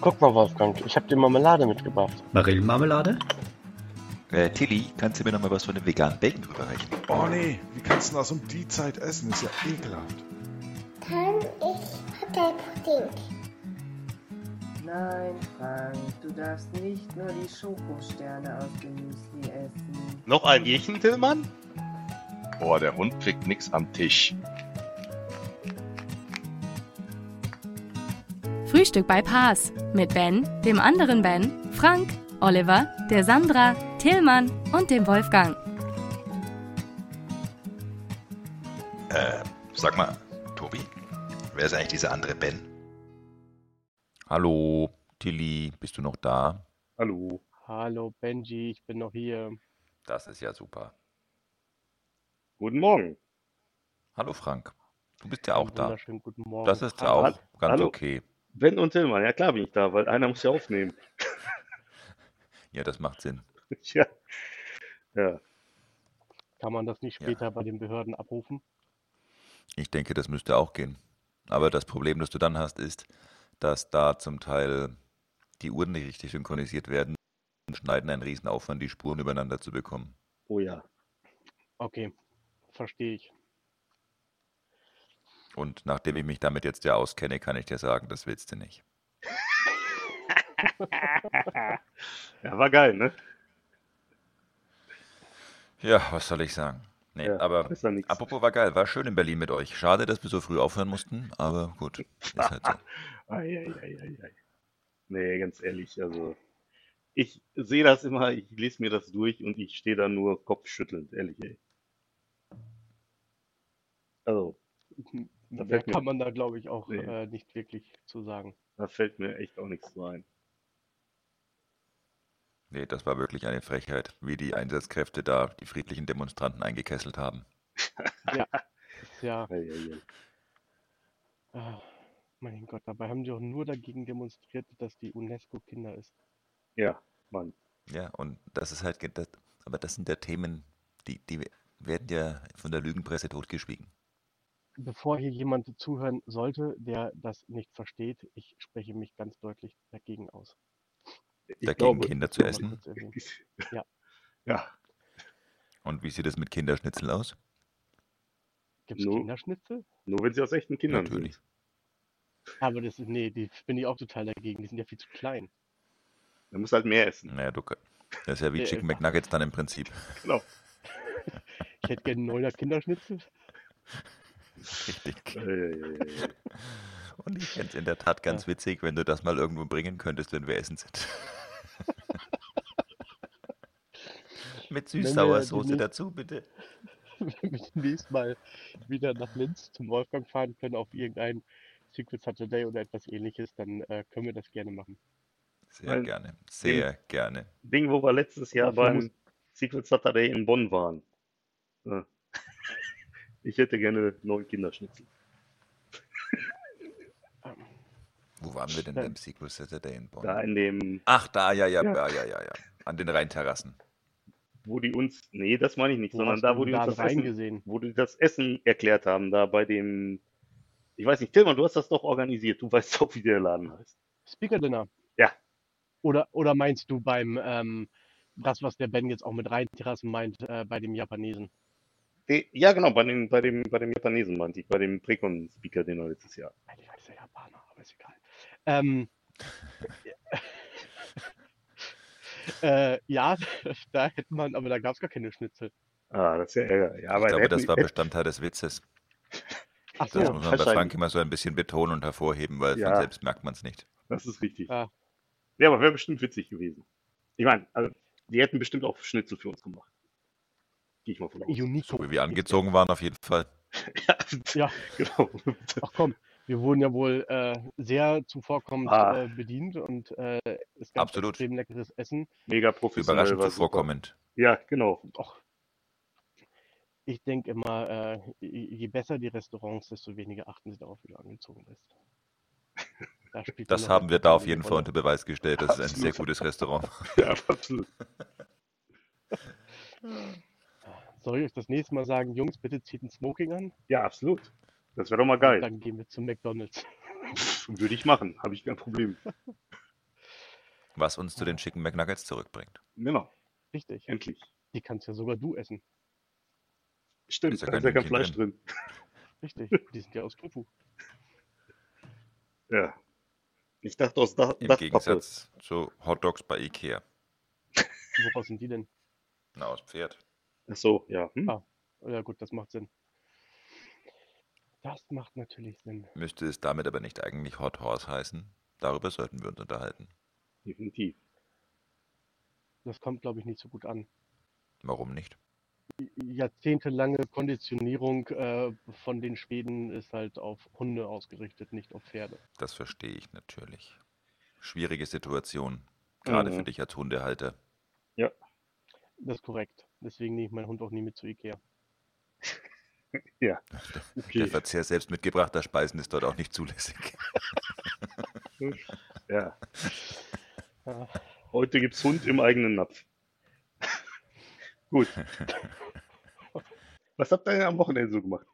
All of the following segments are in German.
Guck mal, Wolfgang, ich habe dir Marmelade mitgebracht. Marillenmarmelade? Äh, Tilly, kannst du mir noch mal was von dem veganen Bacon rüberreichen? Oh nee, wie kannst du das um die Zeit essen? Ist ja ekelhaft. Kann ich Hotelpudding? Nein, Frank, du darfst nicht nur die Schokosterne aus dem Müsli essen. Noch ein Jächen, Tillmann? Boah, der Hund kriegt nix am Tisch. Frühstück bei Paas mit Ben, dem anderen Ben, Frank, Oliver, der Sandra, Tillmann und dem Wolfgang. Äh, sag mal, Tobi, wer ist eigentlich dieser andere Ben? Hallo, Tilly, bist du noch da? Hallo. Hallo Benji, ich bin noch hier. Das ist ja super. Guten Morgen. Hallo Frank, du bist ja auch da. Guten Morgen. Das ist Hallo. auch ganz Hallo. okay. Ben und Tillmann, ja klar bin ich da, weil einer muss ja aufnehmen. Ja, das macht Sinn. ja. Ja. Kann man das nicht Ja. später bei den Behörden abrufen? Ich denke, das müsste auch gehen. Aber das Problem, das du dann hast, ist, dass da zum Teil die Uhren nicht richtig synchronisiert werden und schneiden einen riesen Aufwand, die Spuren übereinander zu bekommen. Oh ja. Okay, verstehe ich. Und nachdem ich mich damit jetzt ja auskenne, kann ich dir sagen, das willst du nicht. Ja, war geil, ne? Ja, was soll ich sagen? Nee, Ja, aber apropos war geil, war schön in Berlin mit euch. Schade, dass wir so früh aufhören mussten, aber gut, ist halt so. Ei, ei, ei, ei. Nee, ganz ehrlich, also ich sehe das immer, ich lese mir das durch und ich stehe da nur kopfschüttelnd, ehrlich, ey. Also, Da Mehr fällt mir- kann man da, glaube ich, auch Nee. äh, nicht wirklich zu sagen. da fällt mir echt auch nichts zu ein. Nee, das war wirklich eine Frechheit, wie die Einsatzkräfte da die friedlichen Demonstranten eingekesselt haben. Ist ja, Ei, ei, ei. ah, mein Gott, dabei haben die auch nur dagegen demonstriert, dass die UNESCO Kinder ist. Ja, Mann. Ja, und das ist halt, das, aber das sind ja Themen, die, die werden ja von der Lügenpresse totgeschwiegen. Bevor hier jemand zuhören sollte, der das nicht versteht, ich spreche mich ganz deutlich dagegen aus. Ich Dagegen glaube, Kinder zu essen. ja. Ja. Und wie sieht es mit Kinderschnitzel aus? Gibt es Nur- Kinderschnitzel? nur wenn sie aus echten Kindern Natürlich. sind. Aber das ist, nee, die bin ich auch total dagegen. Die sind ja viel zu klein. Man muss halt mehr essen. Naja, du, das ist ja wie Chicken McNuggets dann im Prinzip. Genau. Ich hätte gerne 900 Kinderschnitzel. Richtig. Und ich fände es in der Tat ganz witzig, wenn du das mal irgendwo bringen könntest, wenn wir essen sind. Mit Süß-Sauer-Soße dazu, bitte. Wenn wir demnächst mal wieder nach Linz zum Wolfgang fahren können auf irgendein Secret Saturday oder etwas ähnliches, dann äh, können wir das gerne machen. Sehr Weil- gerne. Sehr gerne. Ding, wo wir letztes Jahr beim Secret Saturday in Bonn waren. Ja. Ich hätte gerne neun Kinderschnitzel. Wo waren wir denn beim Secret Saturday in Bonn? Da in dem, Ach, da, ja, ja, Ja. ja, ja, ja. An den Rheinterrassen. wo die uns, nee, das meine ich nicht, Wo sondern da, wo die uns da das Essen, reingesehen? wo die das Essen erklärt haben, da bei dem, ich weiß nicht, Tillmann, du hast das doch organisiert, du weißt doch, wie der Laden heißt. Speaker Dinner. Ja. Oder, oder meinst du beim, ähm, das, was der Ben jetzt auch mit Rheinterrassen meint, äh, bei dem Japanesen? Ja, genau, bei dem, bei dem, bei dem Japanesen meinte ich, bei dem Precon-Speaker-Dinner letztes Jahr. Eigentlich war das der Japaner, aber ist egal. Ähm, äh, ja, da hätte man, aber da gab es gar keine Schnitzel. Ah, das ist ja ärger. Ja, aber Ich glaube, hätten- das war Bestandteil des Witzes. Ach Das so, muss man bei. Frank immer so ein bisschen betonen und hervorheben, weil Ja. von selbst merkt man es nicht. Das ist richtig. Ja. Ja, aber wäre bestimmt witzig gewesen. Ich meine, also, die hätten bestimmt auch Schnitzel für uns gemacht. Gehe ich mal von aus. Unico. So wie wir angezogen waren, auf jeden Fall. Ja. genau. Ach komm, wir wurden ja wohl äh, sehr zuvorkommend Ah. äh, bedient und äh, es gab Absolut. extrem leckeres Essen. Mega professionell. Überraschend war super. zuvorkommend. Ja, genau. Och, ich denke immer, äh, je besser die Restaurants, desto weniger achten sie darauf, wie du angezogen bist. Da Das haben wir da auf jeden Fall unter Beweis gestellt. Das ist ein Absolut. sehr gutes Restaurant. Ja, absolut. Soll ich euch das nächste Mal sagen, Jungs, bitte zieht ein Smoking an? Ja, absolut. Das wäre doch mal geil. Dann gehen wir zum McDonalds. Würde ich machen. Habe ich kein Problem. Was uns zu den Chicken McNuggets zurückbringt. Genau, Richtig. endlich. Die kannst ja sogar du essen. Stimmt, Ist ja da ist ja kein Fleisch drin. Richtig. Die sind ja aus Tofu. Ja. Ich dachte aus Dach, Im Dachpappe. Gegensatz zu Hotdogs bei Ikea. Woraus sind die denn? Na, aus Pferd. Ach so, ja. Hm? Ah. Ja gut, das macht Sinn. Das macht natürlich Sinn. Müsste es damit aber nicht eigentlich Hot Horse heißen? Darüber sollten wir uns unterhalten. Definitiv. Das kommt, glaube ich, nicht so gut an. Warum nicht? Jahrzehntelange Konditionierung äh, von den Schweden ist halt auf Hunde ausgerichtet, nicht auf Pferde. Das verstehe ich natürlich. Schwierige Situation. Gerade Mhm. für dich als Hundehalter. Das ist korrekt. Deswegen nehme ich meinen Hund auch nie mit zu Ikea. Ja. Der Okay. Verzehr selbst mitgebrachter Speisen ist dort auch nicht zulässig. Ja. Ja, Heute gibt's Hund im eigenen Napf. Gut. Was habt ihr denn am Wochenende so gemacht?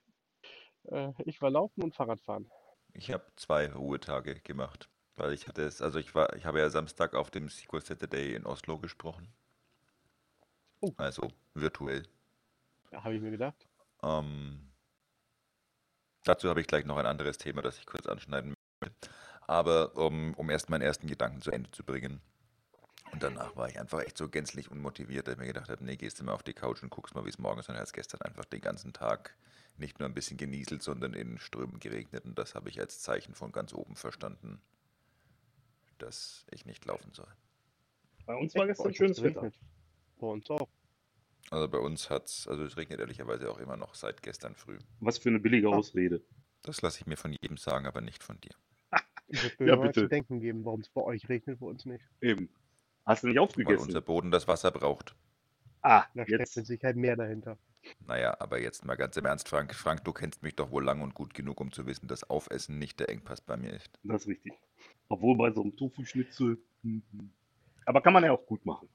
äh, ich war laufen und Fahrradfahren. Ich habe zwei Ruhetage gemacht, weil ich hatte es, also ich war, ich habe ja Samstag auf dem Sequel Saturday in Oslo gesprochen. Oh. Also virtuell. Ja, habe ich mir gedacht. Ähm, dazu habe ich gleich noch ein anderes Thema, das ich kurz anschneiden möchte. Aber um, um erst meinen ersten Gedanken zu Ende zu bringen. Und danach war ich einfach echt so gänzlich unmotiviert, dass ich mir gedacht habe, nee, gehst du mal auf die Couch und guckst mal, wie es morgen ist. Und als gestern einfach den ganzen Tag nicht nur ein bisschen genieselt, sondern in Strömen geregnet. Und das habe ich als Zeichen von ganz oben verstanden, dass ich nicht laufen soll. Bei uns war gestern schönes Wetter. Bei uns auch. Also bei uns hat es, also es regnet ehrlicherweise auch immer noch seit gestern früh. Was für eine billige Ausrede. Das lasse ich mir von jedem sagen, aber nicht von dir. Ich Ja, mir mal bitte. zu denken geben, warum es bei euch regnet, bei uns nicht. Eben. Hast du nicht Weil aufgegessen? unser Boden das Wasser braucht. Ah, Da steckt mit Sicherheit mehr dahinter. Naja, aber jetzt mal ganz im Ernst, Frank. Frank, du kennst mich doch wohl lang und gut genug, um zu wissen, dass Aufessen nicht der Engpass bei mir ist. Das ist richtig. Obwohl bei so einem Tofu-Schnitzel. mhm. Aber kann man ja auch gut machen.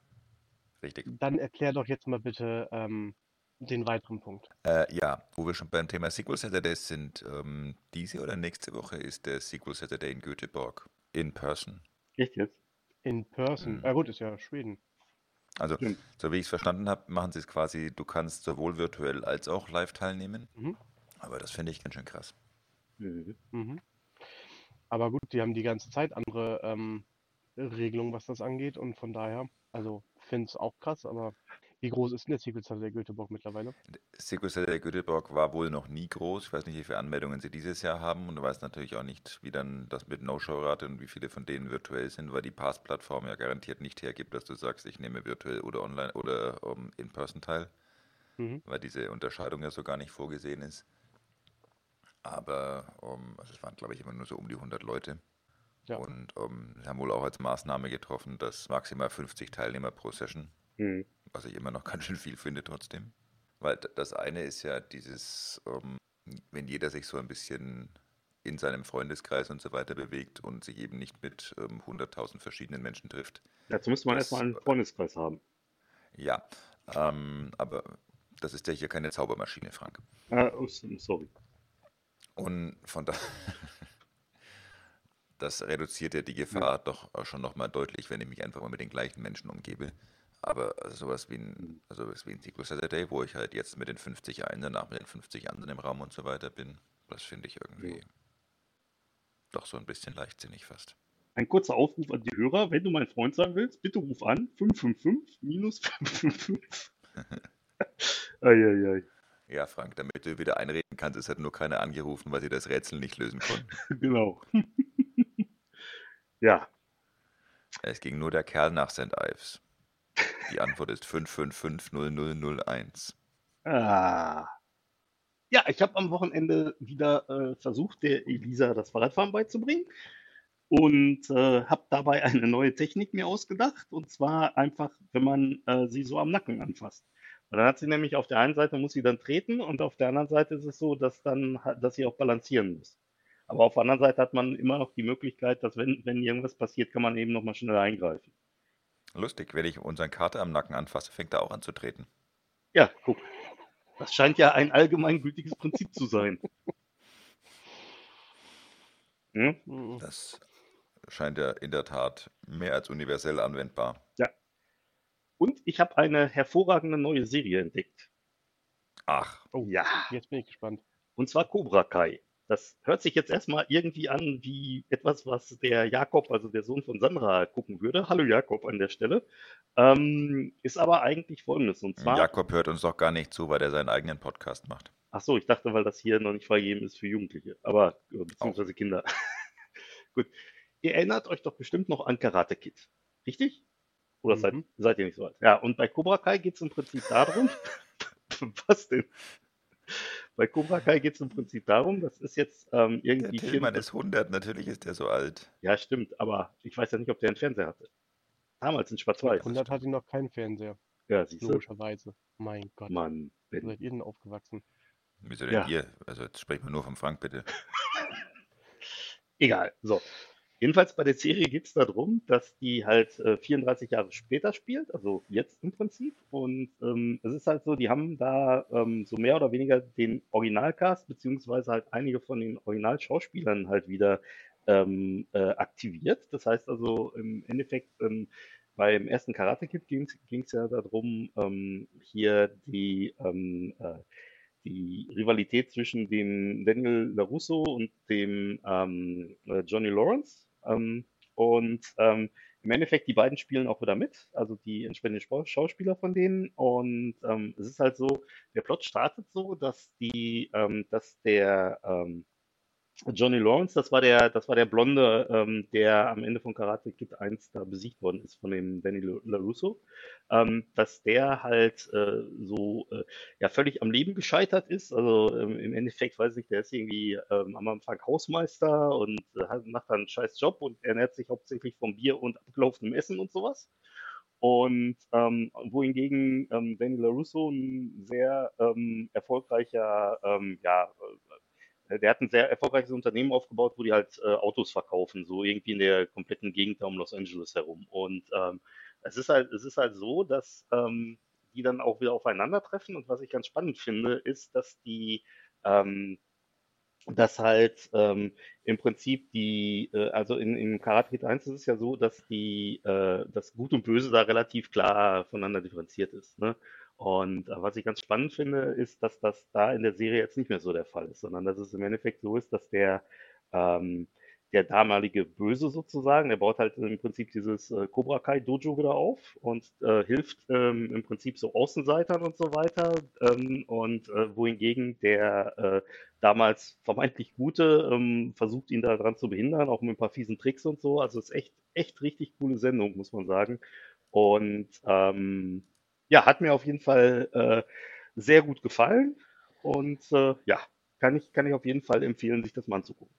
Richtig. Dann erklär doch jetzt mal bitte ähm, den weiteren Punkt. Äh, ja, wo wir schon beim Thema Sequel Saturdays sind, ähm, diese oder nächste Woche ist der Sequel Saturday in Göteborg. In person. Echt jetzt? In person. Mhm. Ja gut, ist ja Schweden. Also, Stimmt. so wie ich es verstanden habe, machen sie es quasi, du kannst sowohl virtuell als auch live teilnehmen. Mhm. Aber das finde ich ganz schön krass. Mhm. Aber gut, die haben die ganze Zeit andere ähm, Regelungen, was das angeht. Und von daher, also finde es auch krass, aber wie groß ist denn der Sequel der Göteborg mittlerweile? Sequel Saturday Göteborg war wohl noch nie groß. Ich weiß nicht, wie viele Anmeldungen sie dieses Jahr haben und du weißt natürlich auch nicht, wie dann das mit No-Show-Rate und wie viele von denen virtuell sind, weil die Pass-Plattform ja garantiert nicht hergibt, dass du sagst, ich nehme virtuell oder online oder um, in-person teil, Mhm. weil diese Unterscheidung ja so gar nicht vorgesehen ist. Aber um, also es waren, glaube ich, immer nur so um die 100 Leute. Ja. Und um, sie haben wohl auch als Maßnahme getroffen, dass maximal 50 Teilnehmer pro Session Mhm. was ich immer noch ganz schön viel finde trotzdem. Weil das eine ist ja dieses, ähm, wenn jeder sich so ein bisschen in seinem Freundeskreis und so weiter bewegt und sich eben nicht mit ähm, 100.000 verschiedenen Menschen trifft. Dazu müsste man Das- erstmal einen Freundeskreis haben. Ja, ähm, aber das ist ja hier keine Zaubermaschine, Frank. Ah, oh, sorry. Und von daher, das reduziert ja die Gefahr doch auch schon nochmal deutlich, wenn ich mich einfach mal mit den gleichen Menschen umgebe. Aber sowas wie ein, also sowas wie ein Sequel Saturday, wo ich halt jetzt mit den 50 einen, danach mit den 50 anderen im Raum und so weiter bin, das finde ich irgendwie Ja. doch so ein bisschen leichtsinnig fast. Ein kurzer Aufruf an die Hörer, wenn du mein Freund sein willst, bitte ruf an 555 minus 555. Eieiei. Ja, Frank, damit du wieder einreden kannst, es hat nur keiner angerufen, weil sie das Rätsel nicht lösen konnten. Genau. Ja, Es ging nur der Kerl nach St. Ives. Die Antwort ist 5550001. Ah. Ja, ich habe am Wochenende wieder äh, versucht, der Elisa das Fahrradfahren beizubringen und äh, habe dabei eine neue Technik mir ausgedacht und zwar einfach, wenn man äh, sie so am Nacken anfasst. Und dann hat sie nämlich auf der einen Seite muss sie dann treten und auf der anderen Seite ist es so, dass dann, dass sie auch balancieren muss. Aber auf der anderen Seite hat man immer noch die Möglichkeit, dass wenn, wenn irgendwas passiert, kann man eben nochmal schnell eingreifen. Lustig, wenn ich unseren Kater am Nacken anfasse, fängt er auch an zu treten. Ja, guck. Das scheint ja ein allgemeingültiges Prinzip zu sein. Hm? Das scheint er in der Tat mehr als universell anwendbar. Ja. Und ich habe eine hervorragende neue Serie entdeckt. Ach, Oh, Ja. jetzt bin ich gespannt. Und zwar Cobra Kai. Das hört sich jetzt erstmal irgendwie an wie etwas, was der Jakob, also der Sohn von Sandra, gucken würde. Hallo Jakob an der Stelle. Ähm, ist aber eigentlich folgendes. Und zwar, Jakob hört uns doch gar nicht zu, weil er seinen eigenen Podcast macht. ach so, ich dachte, weil das hier noch nicht freigegeben ist für Jugendliche, aber äh, beziehungsweise Kinder. Gut. Ihr erinnert euch doch bestimmt noch an Karate Kid. Richtig? Oder seid, Mhm. seid ihr nicht so alt? Ja, und bei Cobra Kai geht es im Prinzip darum, was denn? Bei Cobra Kai geht es im Prinzip darum, das ist jetzt ähm, Der irgendwie Tillmann 44 ist 100, natürlich ist er so alt. Ja, stimmt, aber ich weiß ja nicht, ob der einen Fernseher hatte. Damals in Schwarz-Weiß. 100 hatte noch keinen Fernseher, Ja, siehst du. logischerweise. Mein Gott, Mann, wo Ben. seid ihr denn aufgewachsen? Wieso denn Ja. ihr? Also jetzt sprechen wir nur vom Frank, bitte. Egal. So. Jedenfalls bei der Serie geht es darum, dass die halt äh, 34 Jahre später spielt, also jetzt im Prinzip. Und ähm, es ist halt so, die haben da ähm, so mehr oder weniger den Originalcast, beziehungsweise halt einige von den Originalschauspielern halt wieder ähm, äh, aktiviert. Das heißt also im Endeffekt, ähm, beim ersten Karate Kid ging es ja darum, ähm, hier die, ähm, äh, die Rivalität zwischen dem Daniel LaRusso und dem ähm, äh, Johnny Lawrence. Ähm, und ähm, im Endeffekt, die beiden spielen auch wieder mit, also die entsprechenden Schauspieler von denen. Und ähm, es ist halt so, der Plot startet so, dass die, ähm, dass der ähm, Johnny Lawrence, das war der, das war der Blonde, ähm, der am Ende von Karate Kid 1 da besiegt worden ist von dem Danny LaRusso, ähm, dass der halt äh, so äh, ja völlig am Leben gescheitert ist. Also ähm, im Endeffekt weiß ich, der ist irgendwie ähm, am Anfang Hausmeister und äh, macht dann einen scheiß Job und ernährt sich hauptsächlich vom Bier und abgelaufenem Essen und sowas. Und ähm, wohingegen ähm, Danny LaRusso ein sehr ähm, erfolgreicher, ähm, ja, der hat ein sehr erfolgreiches Unternehmen aufgebaut, wo die halt äh, Autos verkaufen, so irgendwie in der kompletten Gegend um Los Angeles herum. Und ähm, es ist halt, es ist halt so, dass ähm, die dann auch wieder aufeinandertreffen. Und was ich ganz spannend finde, ist, dass die ähm, dass halt ähm, im Prinzip die, äh, also in, in Karate Kid 1 ist es ja so, dass die, äh, das Gut und Böse da relativ klar voneinander differenziert ist. Ne? Und äh, was ich ganz spannend finde, ist, dass das da in der Serie jetzt nicht mehr so der Fall ist, sondern dass es im Endeffekt so ist, dass der, ähm, der damalige Böse sozusagen, der baut halt im Prinzip dieses äh, Cobra Kai Dojo wieder auf und äh, hilft ähm, im Prinzip so Außenseitern und so weiter. Ähm, und äh, wohingegen der äh, damals vermeintlich Gute ähm, versucht ihn daran zu behindern, auch mit ein paar fiesen Tricks und so. Also es ist echt, echt richtig coole Sendung, muss man sagen. Und ähm, ja, hat mir auf jeden Fall äh, sehr gut gefallen. Und äh, ja, kann ich, kann ich auf jeden Fall empfehlen, sich das mal anzugucken.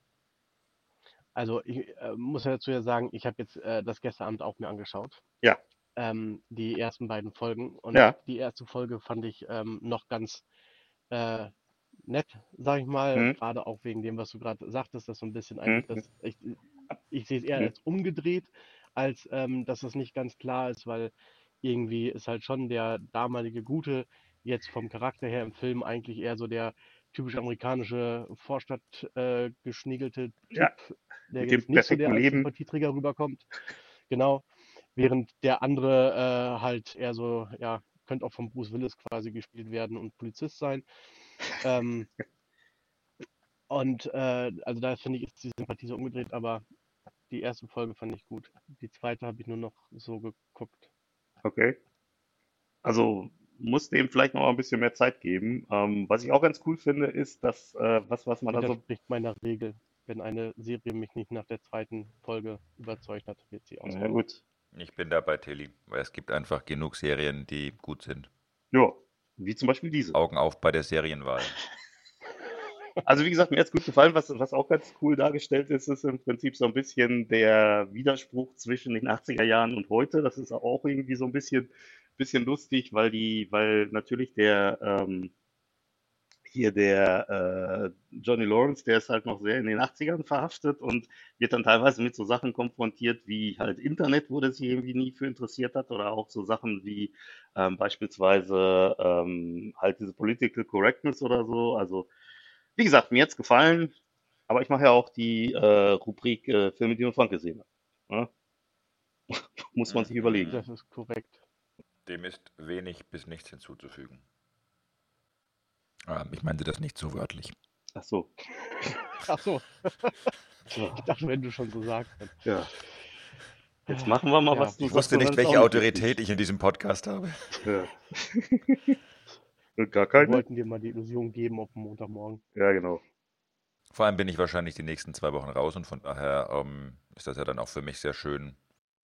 Also ich äh, muss ja dazu ja sagen, ich habe jetzt äh, das gestern Abend auch mir angeschaut. Ja. Ähm, die ersten beiden Folgen. Und Ja. die erste Folge fand ich ähm, noch ganz äh, nett, sag ich mal. Mhm. Gerade auch wegen dem, was du gerade sagtest, dass so ein bisschen Mhm. eigentlich das, ich, ich sehe es eher Mhm. als umgedreht, als ähm, dass es nicht ganz klar ist, weil irgendwie ist halt schon der damalige Gute jetzt vom Charakter her im Film eigentlich eher so der typisch amerikanische Vorstadt äh, geschniegelte Typ, Ja, der jetzt nicht so der. Sympathieträger rüberkommt. Genau. Während der andere äh, halt eher so, ja, könnte auch von Bruce Willis quasi gespielt werden und Polizist sein. Ähm, und äh, also da finde ich, ist die Sympathie so umgedreht, aber die erste Folge fand ich gut. Die zweite habe ich nur noch so geguckt. Okay. Also muss dem vielleicht noch mal ein bisschen mehr Zeit geben. Ähm, was ich auch ganz cool finde, ist, dass äh, was, was man da so Widerspricht meiner Regel. Wenn eine Serie mich nicht nach der zweiten Folge überzeugt hat, wird sie Ja, ausfallen. gut. Ich bin dabei, Tilly, weil es gibt einfach genug Serien, die gut sind. Ja, wie zum Beispiel diese. Augen auf bei der Serienwahl. Also wie gesagt, mir hat's gut gefallen. Was, was auch ganz cool dargestellt ist, ist im Prinzip so ein bisschen der Widerspruch zwischen den 80er Jahren und heute. Das ist auch irgendwie so ein bisschen, bisschen lustig, weil die, weil natürlich der ähm, hier der äh, Johnny Lawrence, der ist halt noch sehr in den 80ern verhaftet und wird dann teilweise mit so Sachen konfrontiert wie halt Internet, wo der sich irgendwie nie für interessiert hat, oder auch so Sachen wie ähm, beispielsweise ähm, halt diese Political Correctness oder so. Also wie gesagt, mir hat's gefallen, aber ich mache ja auch die äh, Rubrik äh, Filme, die nur Frank gesehen hat. Ja? Muss man sich überlegen. Das ist korrekt. Dem ist wenig bis nichts hinzuzufügen. Ähm, ich meinte das nicht so wörtlich. Ach so. Ach so, ich dachte, wenn du schon so sagst. Ja. Jetzt machen wir mal Ja. was. du Ich wusste man nicht, welche Autorität ich in diesem Podcast habe. Ja. Gar Wir keine? wollten dir mal die Illusion geben auf Montagmorgen. Ja, genau. Vor allem bin ich wahrscheinlich die nächsten zwei Wochen raus und von daher ähm, ist das ja dann auch für mich sehr schön.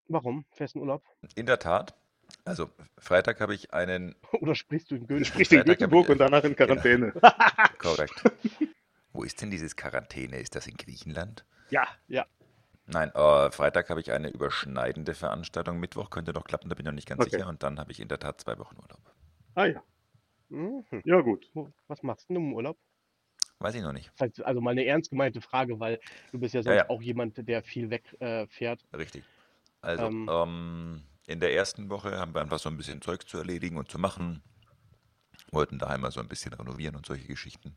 Warum? Festen Urlaub? In der Tat. Also Freitag habe ich einen Oder sprichst du in Goethe? sprichst in Göteborg ich- und danach in Quarantäne. korrekt. Wo ist denn dieses Quarantäne? Ist das in Griechenland? Ja, Nein, äh, Freitag habe ich eine überschneidende Veranstaltung. Mittwoch könnte noch klappen, da bin ich noch nicht ganz Okay. sicher. Und dann habe ich in der Tat zwei Wochen Urlaub. ah ja. Mhm. Ja, gut. Was machst du denn im Urlaub? Weiß ich noch nicht. Also mal eine ernst gemeinte Frage, weil du bist ja sonst ja. auch jemand, der viel wegfährt. Äh, fährt. Richtig. Also, Ähm. ähm, in der ersten Woche haben wir einfach so ein bisschen Zeug zu erledigen und zu machen. Wollten daheim mal so ein bisschen renovieren und solche Geschichten.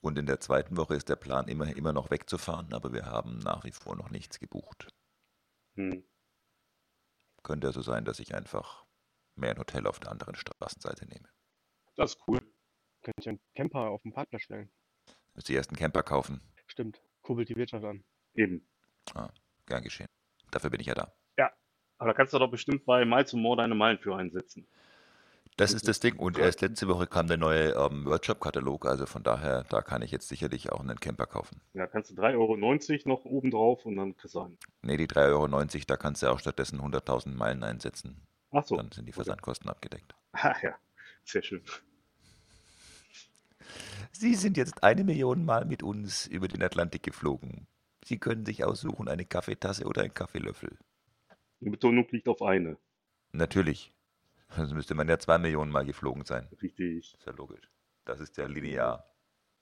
Und in der zweiten Woche ist der Plan immer, immer noch wegzufahren, aber wir haben nach wie vor noch nichts gebucht. Hm. Könnte also sein, dass ich einfach mehr ein Hotel auf der anderen Straßenseite nehme. Das ist cool. Könnt ihr einen Camper auf den Parkplatz stellen? Müsste erst einen Camper kaufen. Stimmt. Kurbelt die Wirtschaft an. Eben. Gern geschehen. Dafür bin ich ja da. Aber da kannst du doch bestimmt bei Miles More deine Meilen für einsetzen. Das ist das Ding. Und erst letzte Woche kam der neue ähm, Workshop-Katalog. Also von daher, da kann ich jetzt sicherlich auch einen Camper kaufen. Ja, kannst du 3,90 Euro noch oben drauf und dann kriegst du einen. Nee, die 3,90 Euro, da kannst du auch stattdessen 100.000 Meilen einsetzen. Ach so. Dann sind die Versandkosten abgedeckt. Ah, ja. Sehr schön. Sie sind jetzt eine Million Mal mit uns über den Atlantik geflogen. Sie können sich aussuchen, eine Kaffeetasse oder einen Kaffeelöffel. Die Betonung liegt auf eine. Natürlich. Sonst müsste man ja zwei Millionen Mal geflogen sein. Richtig. Ist ja logisch. Das ist ja linear.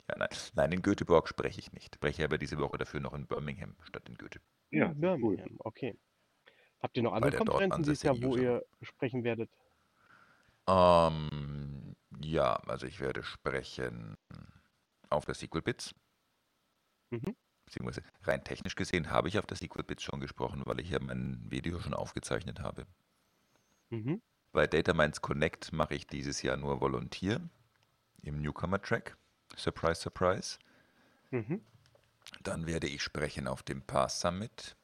Ja, nein. Nein, in Göteborg spreche ich nicht. Spreche aber diese Woche dafür noch in Birmingham statt in Goethe. Ja, Hm, Birmingham, cool. okay. Habt ihr noch andere Konferenzen dieses Jahr, wo ihr sprechen werdet? Ähm, ja, also ich werde sprechen auf der Sequel Bits. Mhm. Beziehungsweise rein technisch gesehen habe ich auf der Sequel Bits schon gesprochen, weil ich ja mein Video schon aufgezeichnet habe. Mhm. Bei Data Minds Connect mache ich dieses Jahr nur Volunteer im Newcomer Track. Surprise, surprise. Mhm. Dann werde ich sprechen auf dem Pass Summit.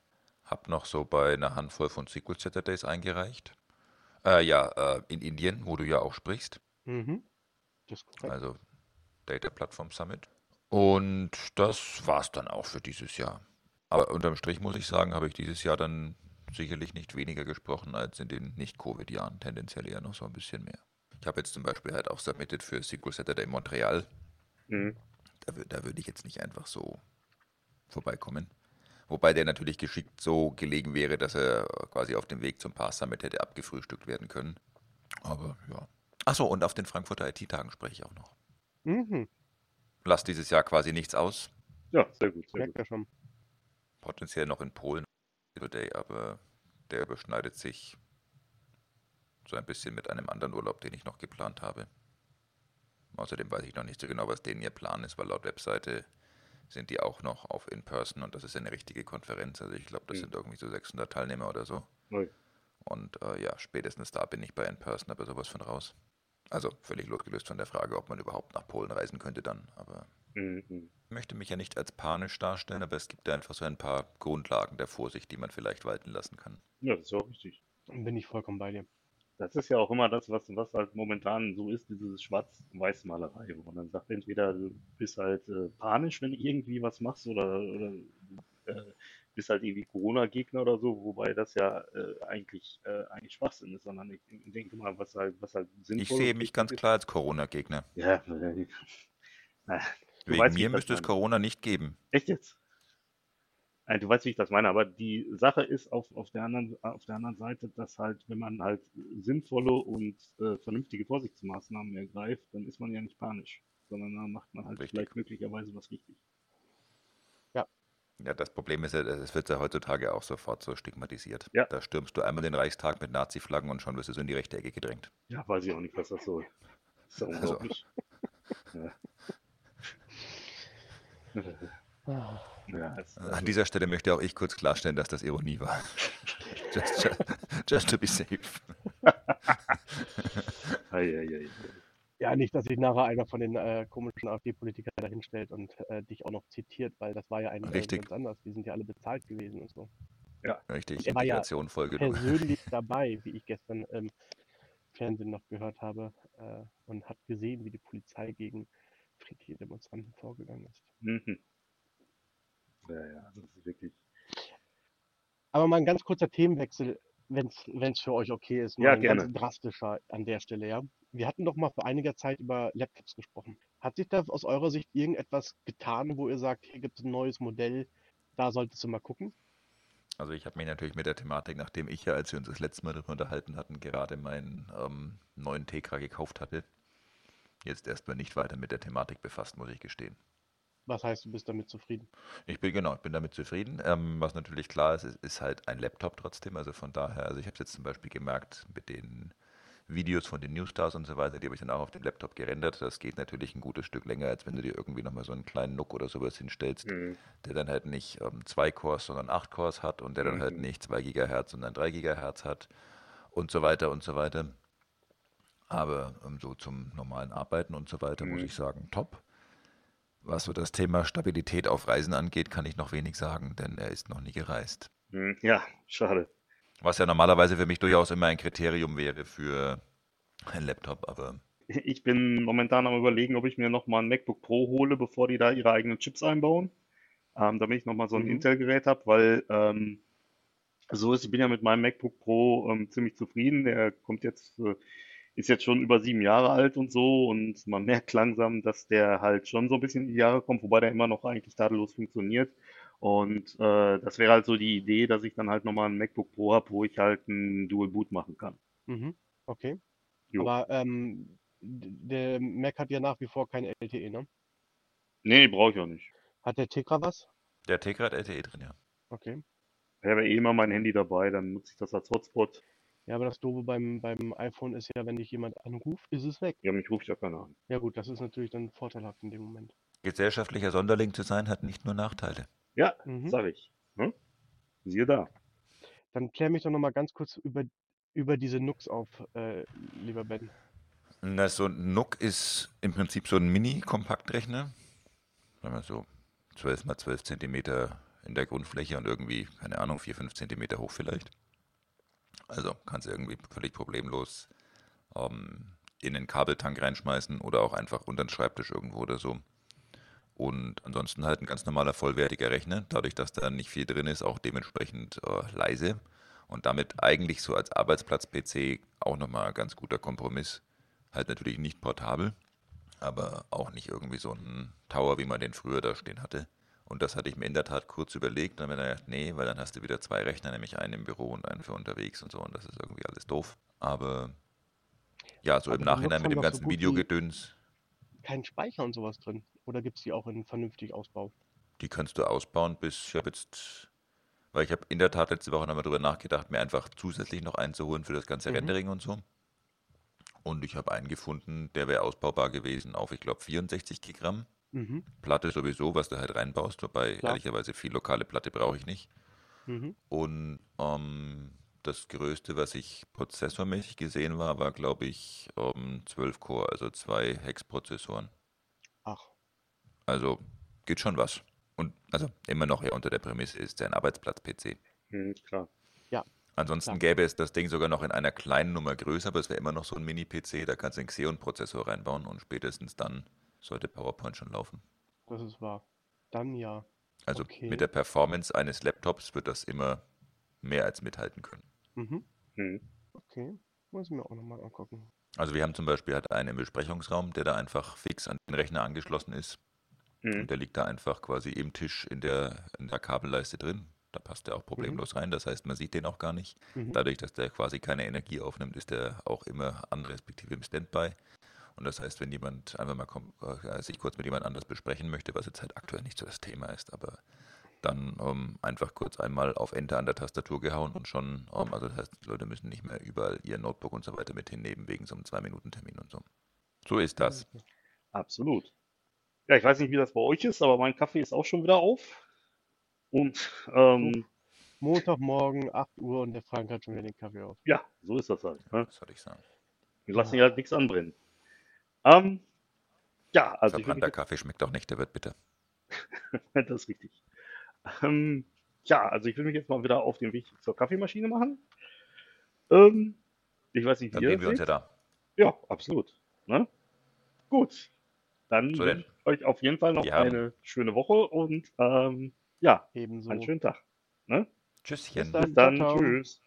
Hab noch so bei einer Handvoll von Sequel Saturdays eingereicht. Äh, ja, äh, in Indien, wo du ja auch sprichst. Mhm. Also Data Platform Summit. Und das war's dann auch für dieses Jahr. Aber unterm Strich muss ich sagen, habe ich dieses Jahr dann sicherlich nicht weniger gesprochen als in den Nicht-Covid-Jahren, tendenziell eher noch so ein bisschen mehr. Ich habe jetzt zum Beispiel halt auch submitted für SQL Saturday Montreal. Mhm. Da, da würde ich jetzt nicht einfach so vorbeikommen. Wobei der natürlich geschickt so gelegen wäre, dass er quasi auf dem Weg zum Pass Summit hätte abgefrühstückt werden können. Aber ja. Achso, und auf den Frankfurter IT-Tagen spreche ich auch noch. Mhm. Lass dieses Jahr quasi nichts aus. Ja, sehr gut. Sehr Merkt gut. ja schon. Potenziell noch in Polen, aber der überschneidet sich so ein bisschen mit einem anderen Urlaub, den ich noch geplant habe. Außerdem weiß ich noch nicht so genau, was denen ihr Plan ist, weil laut Webseite sind die auch noch auf In-Person und das ist eine richtige Konferenz. Also ich glaube, das Mhm. sind irgendwie so 600 Teilnehmer oder so. Neu. Und äh, ja, spätestens da bin ich bei In-Person, aber sowas von raus. Also völlig losgelöst von der Frage, ob man überhaupt nach Polen reisen könnte dann. Aber Mhm. ich möchte mich ja nicht als panisch darstellen, aber es gibt da einfach so ein paar Grundlagen der Vorsicht, die man vielleicht walten lassen kann. Ja, das ist ja auch richtig. Bin ich vollkommen bei dir. Das ist ja auch immer das, was, was halt momentan so ist, diese Schwarz-Weiß-Malerei, wo man dann sagt, entweder du bist halt äh, panisch, wenn du irgendwie was machst, oder, oder äh, bist halt irgendwie Corona-Gegner oder so, wobei das ja äh, eigentlich, äh, eigentlich Schwachsinn ist, sondern ich, ich denke mal, was halt, was halt sinnvoll Ich sehe mich ganz ist- klar als Corona-Gegner. Ja, na, du Wegen weißt, mir müsste es. Corona nicht geben. Echt jetzt? Nein, du weißt, wie ich das meine, aber die Sache ist auf, auf der anderen, auf der anderen Seite, dass halt, wenn man halt sinnvolle und äh, vernünftige Vorsichtsmaßnahmen ergreift, dann ist man ja nicht panisch, sondern dann macht man halt Richtig. vielleicht möglicherweise was richtig. Ja, das Problem ist ja, es wird ja heutzutage auch sofort so stigmatisiert. Ja. Da stürmst du einmal den Reichstag mit Nazi-Flaggen und schon wirst du so in die rechte Ecke gedrängt. Ja, weiß ich auch nicht, was das soll. Das ist ja Also. unglaublich. Ja. Ah. Ja, es, An dieser Stelle möchte auch ich kurz klarstellen, dass das Ironie war. just, just, just to be safe. ei, ei, ei. Ja, nicht, dass sich nachher einer von den äh, komischen AfD-Politikern dahinstellt und äh, dich auch noch zitiert, weil das war ja ein äh, Richtig. ganz anders. Die sind ja alle bezahlt gewesen und so. Richtig, Er war ja Folge. Persönlich dabei, wie ich gestern im Fernsehen noch gehört habe äh, und hat gesehen, wie die Polizei gegen friedliche Demonstranten vorgegangen ist. Mhm. Ja, ja, das ist wirklich. Aber mal ein ganz kurzer Themenwechsel, wenn es für euch okay ist. Mal Ja, ein gerne. Ganz drastischer an der Stelle, ja. Wir hatten doch mal vor einiger Zeit über Laptops gesprochen. Hat sich da aus eurer Sicht irgendetwas getan, wo ihr sagt, hier gibt es ein neues Modell, da solltest du mal gucken? Also ich habe mich natürlich mit der Thematik, nachdem ich ja, als wir uns das letzte Mal darüber unterhalten hatten, gerade meinen ähm, neuen Tekra gekauft hatte, jetzt erstmal nicht weiter mit der Thematik befasst, muss ich gestehen. Was heißt, du bist damit zufrieden? Ich bin genau, ich bin damit zufrieden. Ähm, was natürlich klar ist, ist, ist halt ein Laptop trotzdem. Also von daher, also ich habe es jetzt zum Beispiel gemerkt mit den Videos von den Newsstars und so weiter, die habe ich dann auch auf dem Laptop gerendert. Das geht natürlich ein gutes Stück länger, als wenn du dir irgendwie nochmal so einen kleinen Nook oder sowas hinstellst, Mhm. der dann halt nicht ähm, zwei Cores, sondern acht Cores hat und der dann halt Mhm. nicht zwei Gigahertz, sondern drei Gigahertz hat und so weiter und so weiter. Aber ähm, so zum normalen Arbeiten und so weiter muss Mhm. ich sagen, top. Was so das Thema Stabilität auf Reisen angeht, kann ich noch wenig sagen, denn er ist noch nie gereist. Mhm. Ja, schade. Was ja normalerweise für mich durchaus immer ein Kriterium wäre für ein Laptop, aber Ich bin momentan am überlegen, ob ich mir nochmal ein MacBook Pro hole, bevor die da ihre eigenen Chips einbauen. Ähm, damit ich nochmal so ein Mhm. Intel-Gerät habe, weil ähm, so ist, ich bin ja mit meinem MacBook Pro ähm, ziemlich zufrieden. Der kommt jetzt, äh, ist jetzt schon über sieben Jahre alt und so und man merkt langsam, dass der halt schon so ein bisschen in die Jahre kommt, wobei der immer noch eigentlich tadellos funktioniert. Und äh, das wäre halt so die Idee, dass ich dann halt nochmal ein MacBook Pro habe, wo ich halt ein Dual Boot machen kann. Mhm. Okay. Jo. Aber ähm, der Mac hat ja nach wie vor kein LTE, ne? Nee, brauche ich auch nicht. Hat der Tegra was? der Tegra hat LTE drin, ja. Okay. Ich habe eh immer mein Handy dabei, dann nutze ich das als Hotspot. Ja, aber das Doofe beim, beim iPhone ist ja, wenn dich jemand anruft, ist es weg. Ja, mich ruft ja keiner an. Ja gut, das ist natürlich dann vorteilhaft in dem Moment. Gesellschaftlicher Sonderling zu sein, hat nicht nur Nachteile. Ja, Mhm. sag ich. Hm? Siehe da. Dann klär mich doch nochmal ganz kurz über, über diese Nux auf, äh, lieber Ben. Na, so ein NUC ist im Prinzip so ein Mini-Kompaktrechner. Sagen wir so 12 mal 12 Zentimeter in der Grundfläche und irgendwie, keine Ahnung, 4, 5 Zentimeter hoch vielleicht. Also kannst du irgendwie völlig problemlos ähm, in den Kabeltank reinschmeißen oder auch einfach unter den Schreibtisch irgendwo oder so. Und ansonsten halt ein ganz normaler vollwertiger Rechner, dadurch, dass da nicht viel drin ist, auch dementsprechend äh, leise und damit eigentlich so als Arbeitsplatz-PC auch nochmal ein ganz guter Kompromiss. Halt natürlich nicht portabel, aber auch nicht irgendwie so ein Tower, wie man den früher da stehen hatte. Und das hatte ich mir in der Tat kurz überlegt. Dann habe ich gedacht, nee, weil dann hast du wieder zwei Rechner, nämlich einen im Büro und einen für unterwegs und so. Und das ist irgendwie alles doof. Aber ja, so Aber im Nachhinein mit dem so ganzen wie- Videogedöns, Kein Speicher und sowas drin. Oder gibt es die auch in vernünftig Ausbau? die kannst du ausbauen bis, ich habe jetzt, weil ich habe in der Tat letzte Woche nochmal drüber nachgedacht, mir einfach zusätzlich noch einen zu holen für das ganze Mhm. Rendering und so. Und ich habe einen gefunden, der wäre ausbaubar gewesen auf, ich glaube, 64 Gigramm. Mhm. Platte sowieso, was du halt reinbaust, wobei Klar. ehrlicherweise viel lokale Platte brauche ich nicht. Mhm. Und ähm, das Größte, was ich prozessormäßig gesehen war, war, glaube ich, ähm, 12 Core, also zwei Hex-Prozessoren. Ach, Also geht schon was. Und also immer noch eher unter der Prämisse ist ein Arbeitsplatz-PC. Hm, klar. Ansonsten Klar. gäbe es das Ding sogar noch in einer kleinen Nummer größer, aber es wäre immer noch so ein Mini-PC, da kannst du einen Xeon-Prozessor reinbauen und spätestens dann sollte PowerPoint schon laufen. das ist wahr. Dann ja. Also Okay. mit der Performance eines Laptops wird das immer mehr als mithalten können. Mhm. Hm. Okay. Muss ich mir auch nochmal angucken. Also wir haben zum Beispiel halt einen Besprechungsraum, der da einfach fix an den Rechner angeschlossen ist. Hm. Und der liegt da einfach quasi im Tisch in der, in der Kabelleiste drin. Da passt der auch problemlos rein. Das heißt, man sieht den auch gar nicht. Mhm. Dadurch, dass der quasi keine Energie aufnimmt, ist der auch immer an, respektive im Standby. Und das heißt, wenn jemand einfach mal kom- äh, sich kurz mit jemand anders besprechen möchte, was jetzt halt aktuell nicht so das Thema ist, aber dann ähm, einfach kurz einmal auf Enter an der Tastatur gehauen und schon, ähm, also das heißt, die Leute müssen nicht mehr überall ihr Notebook und so weiter mit hinnehmen, wegen so einem Zwei-Minuten-Termin und so. So ist das. Absolut. Ja, ich weiß nicht, wie das bei euch ist, aber mein Kaffee ist auch schon wieder auf. Und ähm, Montagmorgen, 8 Uhr und der Frank hat schon wieder den Kaffee auf. ja, so ist das halt. Ne? Was soll ich sagen? Wir lassen hier halt nichts anbrennen. Ähm, ja, also ich Verbrannter Kaffee schmeckt doch nicht, der wird bitter. das ist richtig. Ähm, ja, also ich will mich jetzt mal wieder auf den Weg zur Kaffeemaschine machen. Ähm, ich weiß nicht, Dann wie ihr sehen wir uns ja da. Ja, absolut. Ne? Gut. Dann So wünsche ich euch auf jeden Fall noch haben- eine schöne Woche und ähm, ja, Ebenso. einen schönen Tag. Ne? Tschüsschen. Bis dann. Bis dann. Ciao, ciao. Tschüss.